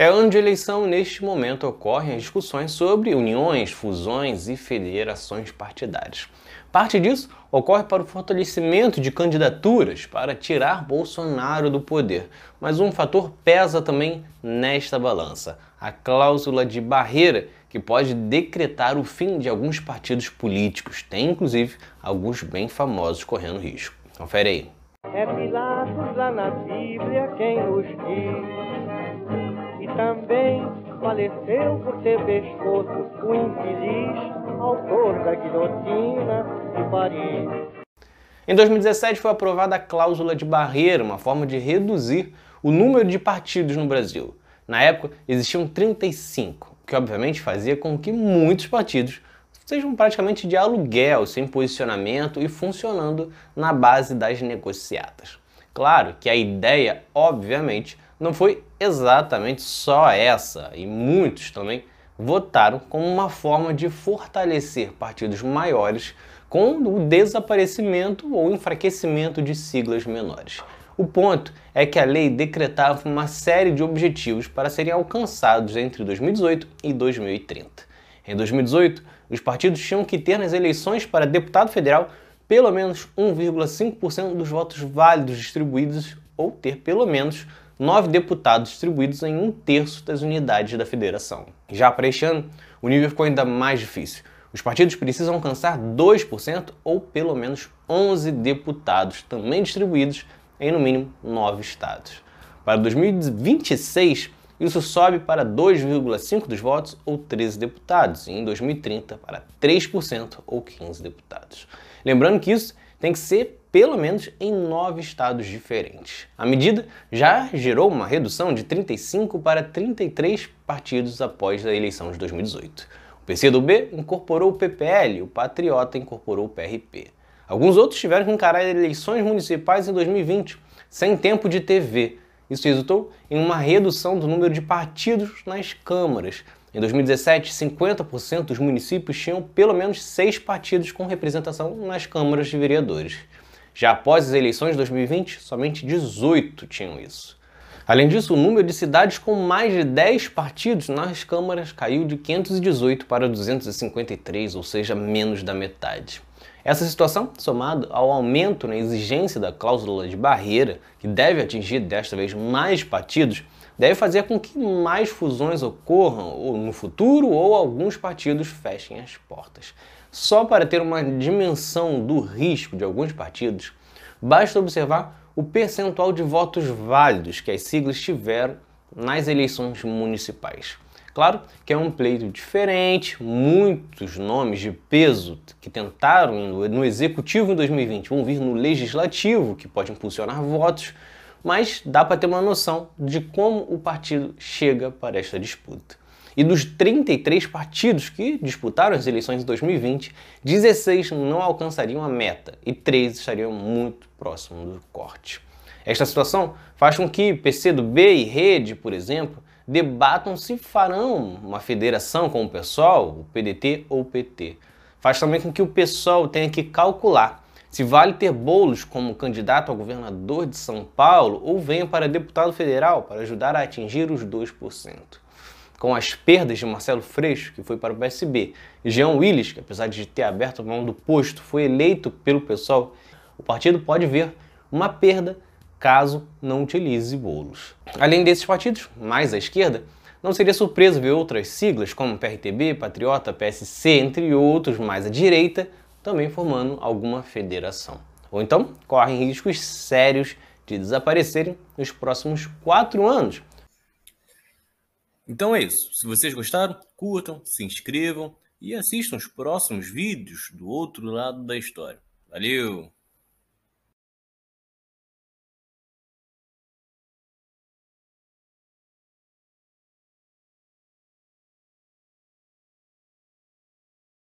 É ano de eleição e neste momento ocorrem as discussões sobre uniões, fusões e federações partidárias. Parte disso ocorre para o fortalecimento de candidaturas para tirar Bolsonaro do poder. Mas um fator pesa também nesta balança: a cláusula de barreira, que pode decretar o fim de alguns partidos políticos. Tem inclusive alguns bem famosos correndo risco. Confere aí. É também faleceu por ter pescoço o infeliz autor da guilhotina de Paris. Em 2017 foi aprovada a cláusula de barreira, uma forma de reduzir o número de partidos no Brasil. Na época existiam 35, o que obviamente fazia com que muitos partidos sejam praticamente de aluguel, sem posicionamento e funcionando na base das negociadas. Claro que a ideia, obviamente, não foi exatamente só essa, e muitos também votaram como uma forma de fortalecer partidos maiores com o desaparecimento ou enfraquecimento de siglas menores. O ponto é que a lei decretava uma série de objetivos para serem alcançados entre 2018 e 2030. Em 2018, os partidos tinham que ter nas eleições para deputado federal pelo menos 1,5% dos votos válidos distribuídos ou ter pelo menos nove deputados distribuídos em um terço das unidades da federação. Já para este ano, o nível ficou ainda mais difícil. Os partidos precisam alcançar 2% ou pelo menos 11 deputados, também distribuídos em no mínimo nove estados. Para 2026, isso sobe para 2,5% dos votos ou 13 deputados, e em 2030 para 3% ou 15 deputados. Lembrando que isso tem que ser pelo menos em nove estados diferentes. A medida já gerou uma redução de 35 para 33 partidos após a eleição de 2018. O PCdoB incorporou o PPL, o Patriota incorporou o PRP. Alguns outros tiveram que encarar eleições municipais em 2020, sem tempo de TV. Isso resultou em uma redução do número de partidos nas câmaras. Em 2017, 50% dos municípios tinham pelo menos seis partidos com representação nas câmaras de vereadores. Já após as eleições de 2020, somente 18 tinham isso. Além disso, o número de cidades com mais de 10 partidos nas câmaras caiu de 518 para 253, ou seja, menos da metade. Essa situação, somada ao aumento na exigência da cláusula de barreira, que deve atingir desta vez mais partidos, deve fazer com que mais fusões ocorram no futuro ou alguns partidos fechem as portas. Só para ter uma dimensão do risco de alguns partidos, basta observar o percentual de votos válidos que as siglas tiveram nas eleições municipais. Claro que é um pleito diferente, muitos nomes de peso que tentaram no executivo em 2020 vão vir no legislativo, que pode impulsionar votos, mas dá para ter uma noção de como o partido chega para esta disputa. E dos 33 partidos que disputaram as eleições de 2020, 16 não alcançariam a meta e 3 estariam muito próximos do corte. Esta situação faz com que PCdoB e Rede, por exemplo, debatam se farão uma federação com o PSOL, o PDT ou o PT. Faz também com que o PSOL tenha que calcular se vale ter Boulos como candidato a governador de São Paulo ou venha para deputado federal para ajudar a atingir os 2% com as perdas de Marcelo Freixo, que foi para o PSB, e Jean Willis, que apesar de ter aberto mão do posto, foi eleito pelo pessoal, o partido pode ver uma perda caso não utilize bolos. Além desses partidos, mais à esquerda, não seria surpresa ver outras siglas como PRTB, Patriota, PSC, entre outros mais à direita, também formando alguma federação. Ou então correm riscos sérios de desaparecerem nos próximos quatro anos, então é isso. Se vocês gostaram, curtam, se inscrevam e assistam os próximos vídeos do outro lado da história. Valeu!